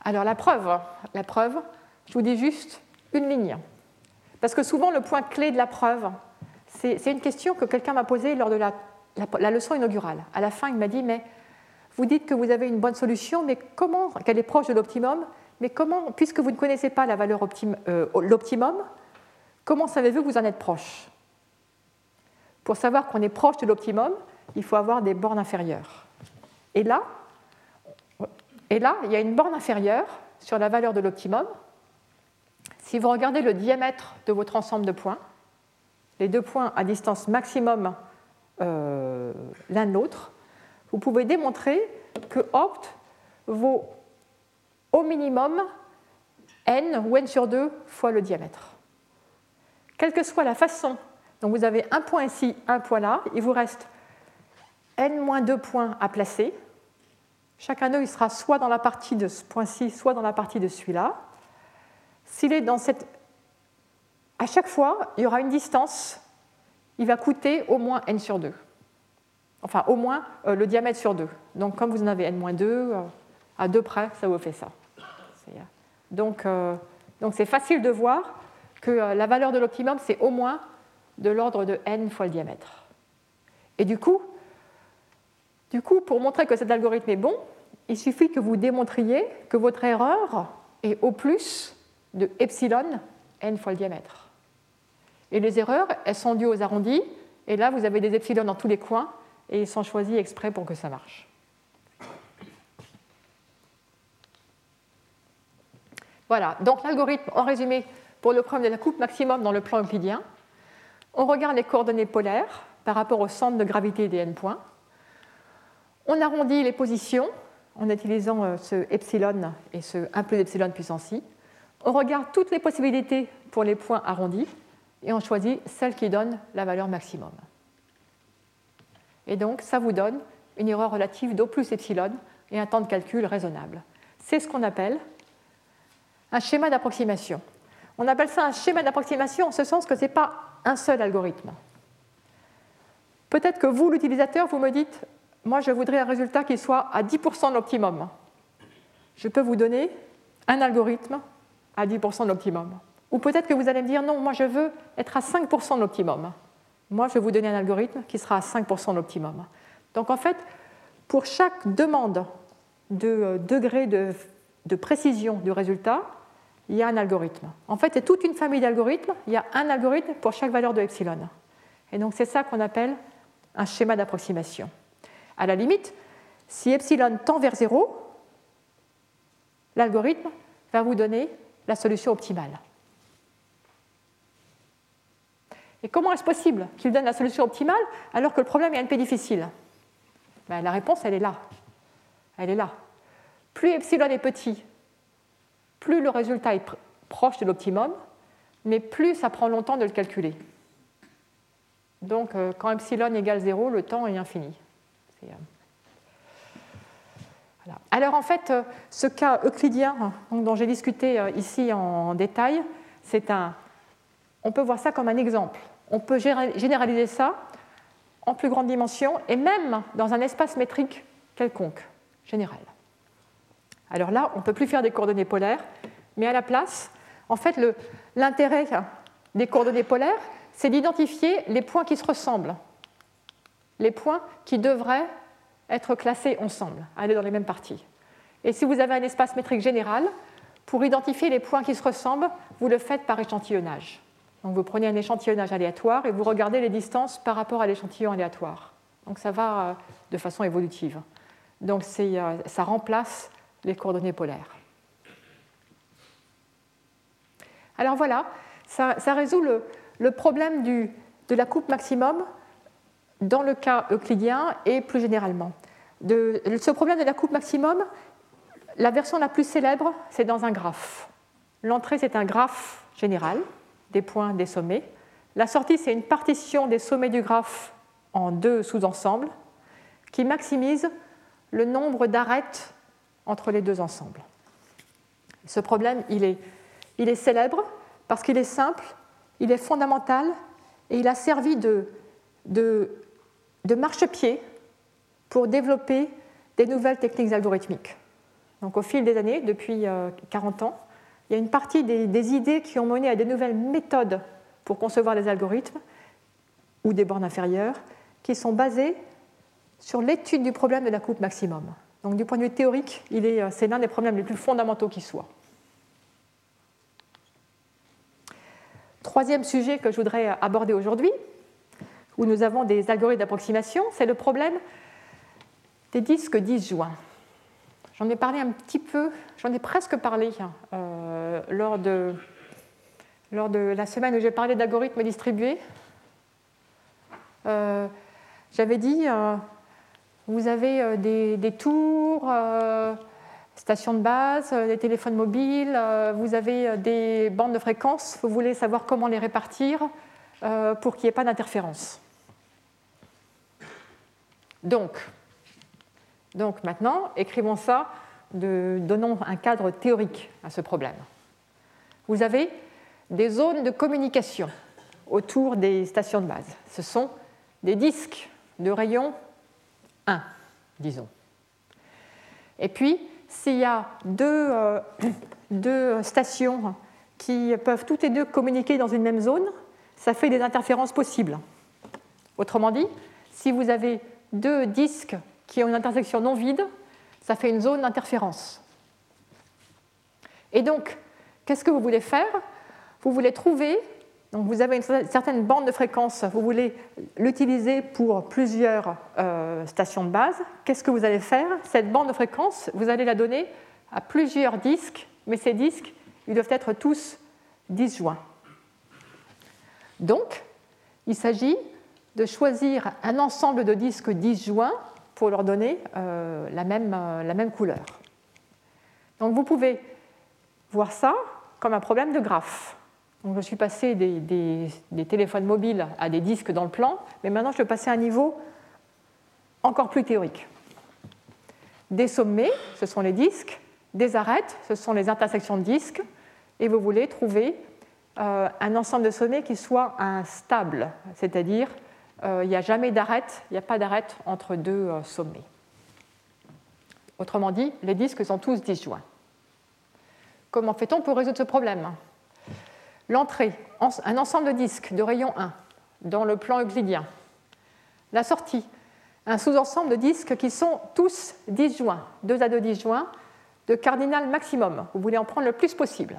Alors la preuve, la preuve, je vous dis juste une ligne. Parce que souvent le point clé de la preuve, c'est une question que quelqu'un m'a posée lors de la, leçon inaugurale. À la fin, il m'a dit, mais vous dites que vous avez une bonne solution, mais comment, qu'elle est proche de l'optimum, mais comment, puisque vous ne connaissez pas la valeur euh, l'optimum, comment savez-vous que vous en êtes proche? Pour savoir qu'on est proche de l'optimum, il faut avoir des bornes inférieures. Et là, et là, il y a une borne inférieure sur la valeur de l'optimum. Si vous regardez le diamètre de votre ensemble de points, les deux points à distance maximum euh, l'un de l'autre, vous pouvez démontrer que opt vaut au minimum n ou n sur 2 fois le diamètre. Quelle que soit la façon dont vous avez un point ici, un point là, il vous reste n-2 points à placer. Chacun d'eux, il sera soit dans la partie de ce point-ci, soit dans la partie de celui-là. S'il est dans cette... À chaque fois, il y aura une distance, il va coûter au moins n sur 2. Enfin, au moins euh, le diamètre sur 2. Donc, comme vous en avez n-2, euh, à deux près, ça vous fait ça. Euh, donc, donc c'est facile de voir que la valeur de l'optimum, c'est au moins de l'ordre de n fois le diamètre. Et du coup, du coup, pour montrer que cet algorithme est bon, il suffit que vous démontriez que votre erreur est au plus de epsilon n fois le diamètre. Et les erreurs, elles sont dues aux arrondis, et là, vous avez des epsilon dans tous les coins, et ils sont choisis exprès pour que ça marche. Voilà, donc l'algorithme, en résumé, pour le problème de la coupe maximum dans le plan euclidien, on regarde les coordonnées polaires par rapport au centre de gravité des n points. On arrondit les positions en utilisant euh, ce epsilon et ce 1 plus epsilon puissance i. On regarde toutes les possibilités pour les points arrondis et on choisit celle qui donne la valeur maximum. Et donc, ça vous donne une erreur relative d'O plus epsilon et un temps de calcul raisonnable. C'est ce qu'on appelle un schéma d'approximation. On appelle ça un schéma d'approximation en ce sens que ce n'est pas un seul algorithme. Peut-être que vous, l'utilisateur, vous me dites, moi je voudrais un résultat qui soit à 10% de l'optimum. Je peux vous donner un algorithme à 10% de l'optimum. Ou peut-être que vous allez me dire, non, moi je veux être à 5% de l'optimum. Moi je vais vous donner un algorithme qui sera à 5% de l'optimum. Donc en fait, pour chaque demande de euh, degré de, de précision du résultat, il y a un algorithme. En fait, c'est toute une famille d'algorithmes. Il y a un algorithme pour chaque valeur de epsilon. Et donc, c'est ça qu'on appelle un schéma d'approximation. À la limite, si epsilon tend vers 0, l'algorithme va vous donner la solution optimale. Et comment est-ce possible qu'il donne la solution optimale alors que le problème est NP difficile? Ben, La réponse, elle est là. Elle est là. Plus epsilon est petit, plus le résultat est proche de l'optimum, mais plus ça prend longtemps de le calculer. Donc, euh, quand epsilon égale 0, le temps est infini. Euh, Alors, en fait, euh, ce cas euclidien hein, dont j'ai discuté ici en détail, c'est un. On peut voir ça comme un exemple. On peut généraliser ça en plus grande dimension et même dans un espace métrique quelconque, général. Alors là, on ne peut plus faire des coordonnées polaires, mais à la place, en fait, l'intérêt des coordonnées polaires, c'est d'identifier les points qui se ressemblent, les points qui devraient être classés ensemble, aller dans les mêmes parties. Et si vous avez un espace métrique général, pour identifier les points qui se ressemblent, vous le faites par échantillonnage. Donc vous prenez un échantillonnage aléatoire et vous regardez les distances par rapport à l'échantillon aléatoire. Donc ça va euh, de façon évolutive. Donc euh, ça remplace les coordonnées polaires. Alors voilà, ça, résout le, problème de la coupe maximum dans le cas euclidien et plus généralement. Ce problème de la coupe maximum, la version la plus célèbre, c'est dans un graphe. L'entrée, c'est un graphe général, des points, des sommets. La sortie, c'est une partition des sommets du graphe en deux sous-ensembles qui maximise le nombre d'arêtes entre les deux ensembles. Ce problème, il est, célèbre parce qu'il est simple, il est fondamental et il a servi de, de, de marchepied pour développer des nouvelles techniques algorithmiques. Donc au fil des années, depuis 40 euh, ans, il y a une partie des, des, idées qui ont mené à des nouvelles méthodes pour concevoir des algorithmes ou des bornes inférieures qui sont basées sur l'étude du problème de la coupe maximum. Donc du point de vue théorique, euh, c'est l'un des problèmes les plus fondamentaux qui soit. Troisième sujet que je voudrais aborder aujourd'hui, où nous avons des algorithmes d'approximation, c'est le problème des disques disjoints. J'en ai parlé un petit peu, j'en ai presque parlé hein, euh, lors, de, lors de la semaine où j'ai parlé d'algorithmes distribués. Euh, j'avais dit, euh, vous avez des, des tours, stations de base, des téléphones mobiles, vous avez des bandes de fréquences, vous voulez savoir comment les répartir pour qu'il n'y ait pas d'interférence. Donc, donc maintenant, écrivons ça, donnons un cadre théorique à ce problème. Vous avez des zones de communication autour des stations de base. Ce sont des disques de rayon 1, disons. Et puis, s'il y a deux, euh, *coughs* stations qui peuvent toutes les deux communiquer dans une même zone, ça fait des interférences possibles. Autrement dit, si vous avez deux disques qui ont une intersection non vide, ça fait une zone d'interférence. Et donc, qu'est-ce que vous voulez faire? Vous voulez trouver, donc vous avez une certaine bande de fréquence, vous voulez l'utiliser pour plusieurs euh, stations de base. Qu'est-ce que vous allez faire? Cette bande de fréquence, vous allez la donner à plusieurs disques, mais ces disques, ils doivent être tous disjoints. Donc, il s'agit de choisir un ensemble de disques disjoints pour leur donner euh, la, même, euh, la, même, couleur. Donc vous pouvez voir ça comme un problème de graphe. Je suis passé des, des, téléphones mobiles à des disques dans le plan, mais maintenant je vais passer à un niveau encore plus théorique. Des sommets, ce sont les disques, des arêtes, ce sont les intersections de disques, et vous voulez trouver euh, un ensemble de sommets qui soit instable, c'est-à-dire euh, il n'y a jamais d'arête, il n'y a pas d'arête entre deux euh, sommets. Autrement dit, les disques sont tous disjoints. Comment fait-on pour résoudre ce problème? L'entrée, un ensemble de disques de rayon 1 dans le plan euclidien. La sortie, un sous-ensemble de disques qui sont tous disjoints, 2 à 2 disjoints, de cardinal maximum. Vous voulez en prendre le plus possible.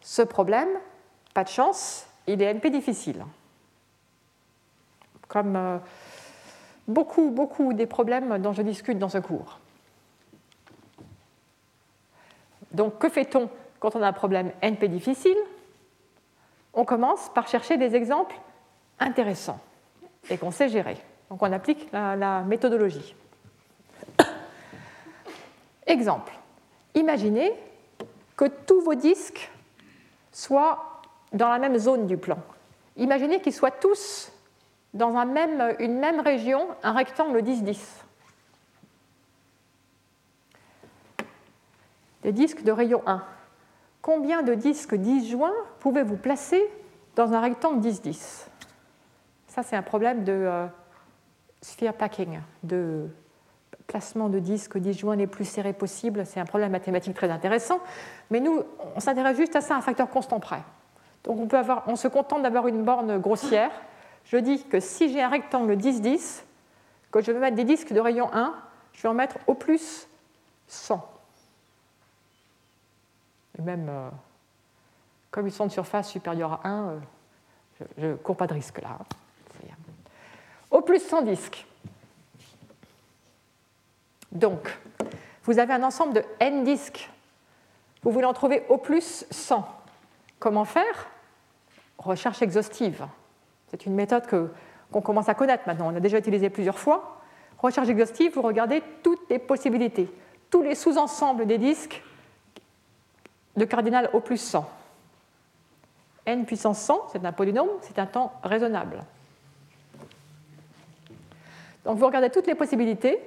Ce problème, pas de chance, il est NP difficile comme euh, beaucoup, beaucoup des problèmes dont je discute dans ce cours. Donc, que fait-on quand on a un problème NP difficile? On commence par chercher des exemples intéressants et qu'on sait gérer. Donc, on applique la, méthodologie. *coughs* Exemple. Imaginez que tous vos disques soient dans la même zone du plan. Imaginez qu'ils soient tous dans une même région un rectangle 10-10. Des disques de rayon 1. Combien de disques disjoints pouvez-vous placer dans un rectangle 10-10 Ça, c'est un problème de euh, sphere packing, de placement de disques disjoints les plus serrés possibles. C'est un problème mathématique très intéressant. Mais nous, on s'intéresse juste à ça, un facteur constant près. Donc on se contente d'avoir une borne grossière je dis que si j'ai un rectangle 10-10, que je veux mettre des disques de rayon 1, je vais en mettre au plus 100. Et même, euh, comme ils sont de surface supérieure à 1, euh, je ne cours pas de risque là. Hein. Au plus 100 disques. Donc, vous avez un ensemble de n disques. Vous voulez en trouver au plus 100. Comment faire? Recherche exhaustive. C'est une méthode qu'on commence à connaître maintenant, on a déjà utilisé plusieurs fois. Recherche exhaustive, vous regardez toutes les possibilités, tous les sous-ensembles des disques de cardinal au plus 100. n puissance 100, c'est un polynôme, c'est un temps raisonnable. Donc vous regardez toutes les possibilités,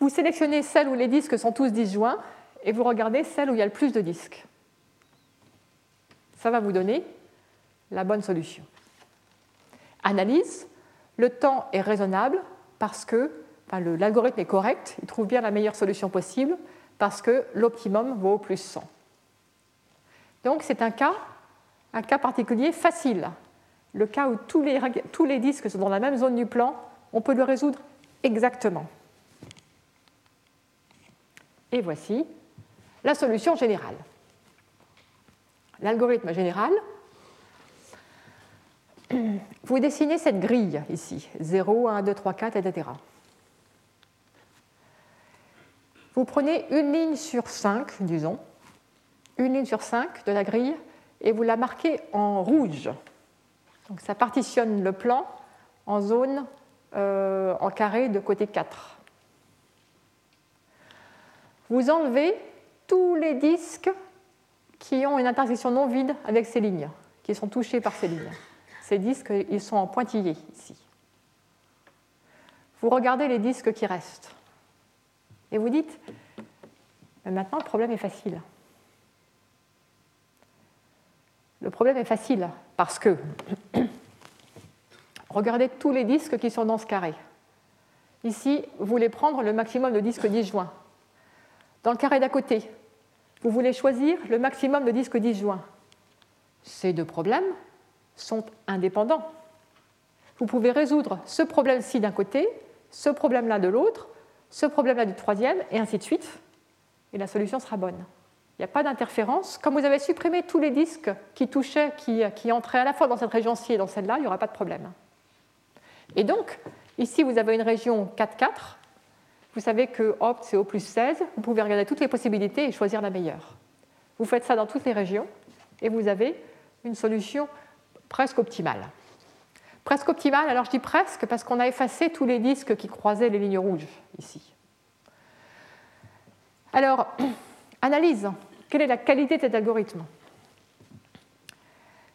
vous sélectionnez celles où les disques sont tous disjoints et vous regardez celles où il y a le plus de disques. Ça va vous donner la bonne solution. Analyse, le temps est raisonnable parce que l'algorithme est correct, il trouve bien la meilleure solution possible parce que l'optimum vaut plus 100. Donc c'est un cas, un cas particulier facile. Le cas où tous les, tous les disques sont dans la même zone du plan, on peut le résoudre exactement. Et voici la solution générale. L'algorithme général vous dessinez cette grille ici, 0, 1, 2, 3, 4, etc. Vous prenez une ligne sur 5, disons, une ligne sur 5 de la grille, et vous la marquez en rouge. Donc ça partitionne le plan en zones euh, en carré de côté 4. Vous enlevez tous les disques qui ont une intersection non vide avec ces lignes, qui sont touchés par ces lignes. Ces disques, ils sont en pointillés ici. Vous regardez les disques qui restent. Et vous dites, maintenant le problème est facile. Le problème est facile parce que *clears throat* regardez tous les disques qui sont dans ce carré. Ici, vous voulez prendre le maximum de disques disjoints. Dans le carré d'à côté, vous voulez choisir le maximum de disques disjoints. Ces deux problèmes sont indépendants. Vous pouvez résoudre ce problème-ci d'un côté, ce problème-là de l'autre, ce problème-là du troisième, et ainsi de suite, et la solution sera bonne. Il n'y a pas d'interférence. Comme vous avez supprimé tous les disques qui touchaient, qui, entraient à la fois dans cette région-ci et dans celle-là, il n'y aura pas de problème. Et donc, ici, vous avez une région 4-4. Vous savez que opt, c'est O plus 16. Vous pouvez regarder toutes les possibilités et choisir la meilleure. Vous faites ça dans toutes les régions et vous avez une solution presque optimale. Presque optimale, alors je dis presque parce qu'on a effacé tous les disques qui croisaient les lignes rouges ici. Alors, *clears throat* analyse. Quelle est la qualité de cet algorithme?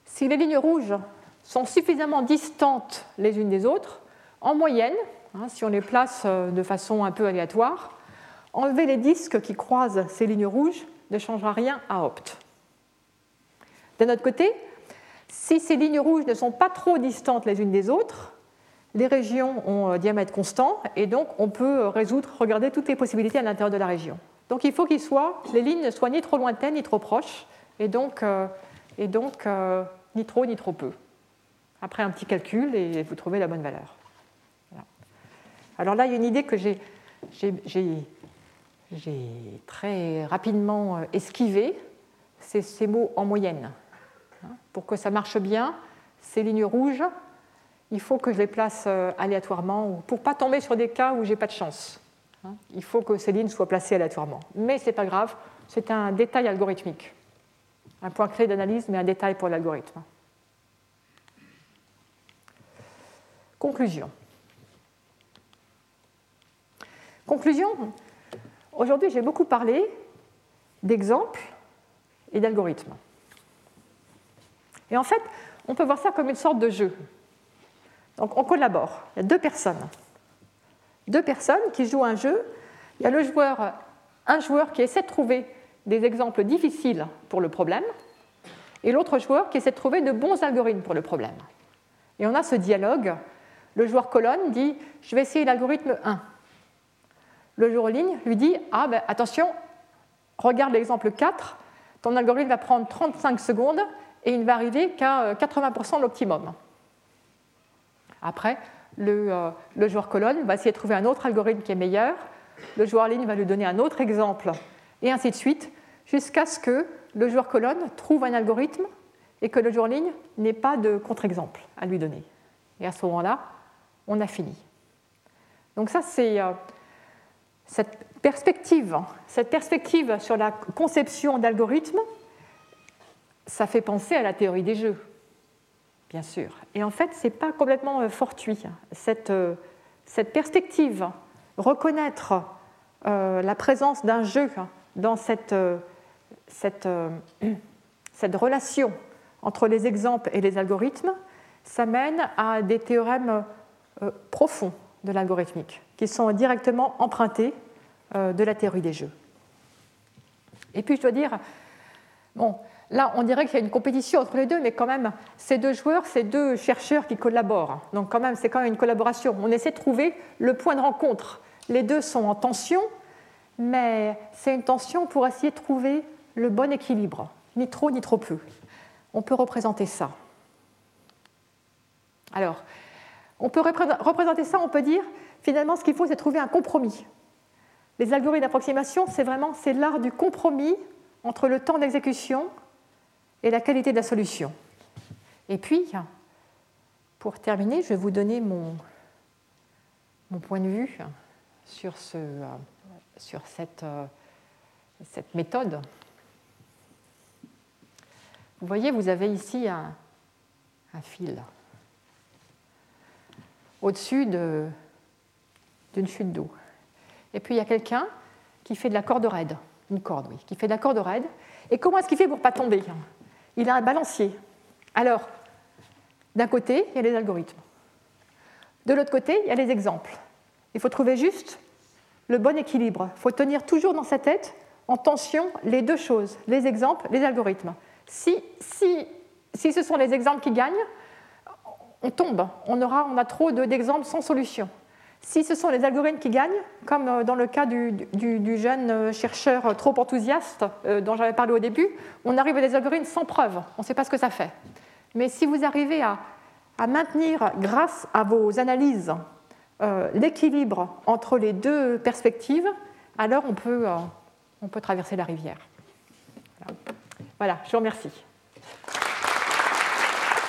Si les lignes rouges sont suffisamment distantes les unes des autres, en moyenne, hein, si on les place euh, de façon un peu aléatoire, enlever les disques qui croisent ces lignes rouges ne changera rien à opt. D'un autre côté, si ces lignes rouges ne sont pas trop distantes les unes des autres, les régions ont un euh, diamètre constant et donc on peut résoudre, regarder toutes les possibilités à l'intérieur de la région. Donc il faut que les lignes ne soient ni trop lointaines ni trop proches et donc, euh, et donc euh, ni trop ni trop peu. Après un petit calcul et vous trouvez la bonne valeur. Alors là, il y a une idée que j'ai très rapidement esquivée, c'est ces mots en moyenne. Pour que ça marche bien, ces lignes rouges, il faut que je les place euh, aléatoirement pour ne pas tomber sur des cas où je n'ai pas de chance. Hein, il faut que ces lignes soient placées aléatoirement. Mais ce n'est pas grave, c'est un détail algorithmique. Un point clé d'analyse, mais un détail pour l'algorithme. Conclusion. Conclusion. Aujourd'hui, j'ai beaucoup parlé d'exemples et d'algorithmes. Et en fait, on peut voir ça comme une sorte de jeu. Donc on collabore. Il y a deux personnes. Deux personnes qui jouent un jeu. Il y a le joueur, un joueur qui essaie de trouver des exemples difficiles pour le problème, et l'autre joueur qui essaie de trouver de bons algorithmes pour le problème. Et on a ce dialogue. Le joueur colonne dit Je vais essayer l'algorithme 1. Le joueur ligne lui dit Ah, ben attention, regarde l'exemple 4, ton algorithme va prendre 35 secondes et il ne va arriver qu'à 80% euh, de l'optimum. Après, euh, le, joueur colonne va essayer de trouver un autre algorithme qui est meilleur, le joueur ligne va lui donner un autre exemple, et ainsi de suite, jusqu'à ce que le joueur colonne trouve un algorithme et que le joueur ligne n'ait pas de contre-exemple à lui donner. Et à ce moment-là, on a fini. Donc ça, c'est euh, cette perspective, cette perspective sur la conception d'algorithmes ça fait penser à la théorie des jeux, bien sûr. Et en fait, ce n'est pas complètement euh, fortuit. Cette, euh, cette perspective, reconnaître euh, la présence d'un jeu dans cette, cette, *clears throat* cette, relation entre les exemples et les algorithmes, ça mène à des théorèmes profonds de l'algorithmique, qui sont directement empruntés de la théorie des jeux. Et puis, je dois dire, bon, Là, on dirait qu'il y a une compétition entre les deux, mais quand même, ces deux joueurs, ces deux chercheurs qui collaborent. Donc quand même, c'est quand même une collaboration. On essaie de trouver le point de rencontre. Les deux sont en tension, mais c'est une tension pour essayer de trouver le bon équilibre, ni trop ni trop peu. On peut représenter ça. Alors, on peut représenter ça, on peut dire, finalement, ce qu'il faut, c'est trouver un compromis. Les algorithmes d'approximation, c'est vraiment c'est l'art du compromis entre le temps d'exécution et la qualité de la solution. Et puis, pour terminer, je vais vous donner mon, point de vue sur, ce, sur cette, méthode. Vous voyez, vous avez ici un, un fil au-dessus d'une chute d'eau. Et puis il y a quelqu'un qui fait de la corde raide, une corde, oui, qui fait de la corde raide. Et comment est-ce qu'il fait pour ne pas tomber? Il a un balancier. Alors, d'un côté, il y a les algorithmes. De l'autre côté, il y a les exemples. Il faut trouver juste le bon équilibre. Il faut tenir toujours dans sa tête en tension les deux choses, les exemples, les algorithmes. Si, si, si ce sont les exemples qui gagnent, on tombe. On, aura, on a trop d'exemples sans solution. Si ce sont les algorithmes qui gagnent, comme euh, dans le cas du, jeune euh, chercheur trop enthousiaste euh, dont j'avais parlé au début, on arrive à des algorithmes sans preuve, on ne sait pas ce que ça fait. Mais si vous arrivez à, maintenir, grâce à vos analyses, l'équilibre entre les deux perspectives, alors on peut, on peut traverser la rivière. Voilà, je vous remercie.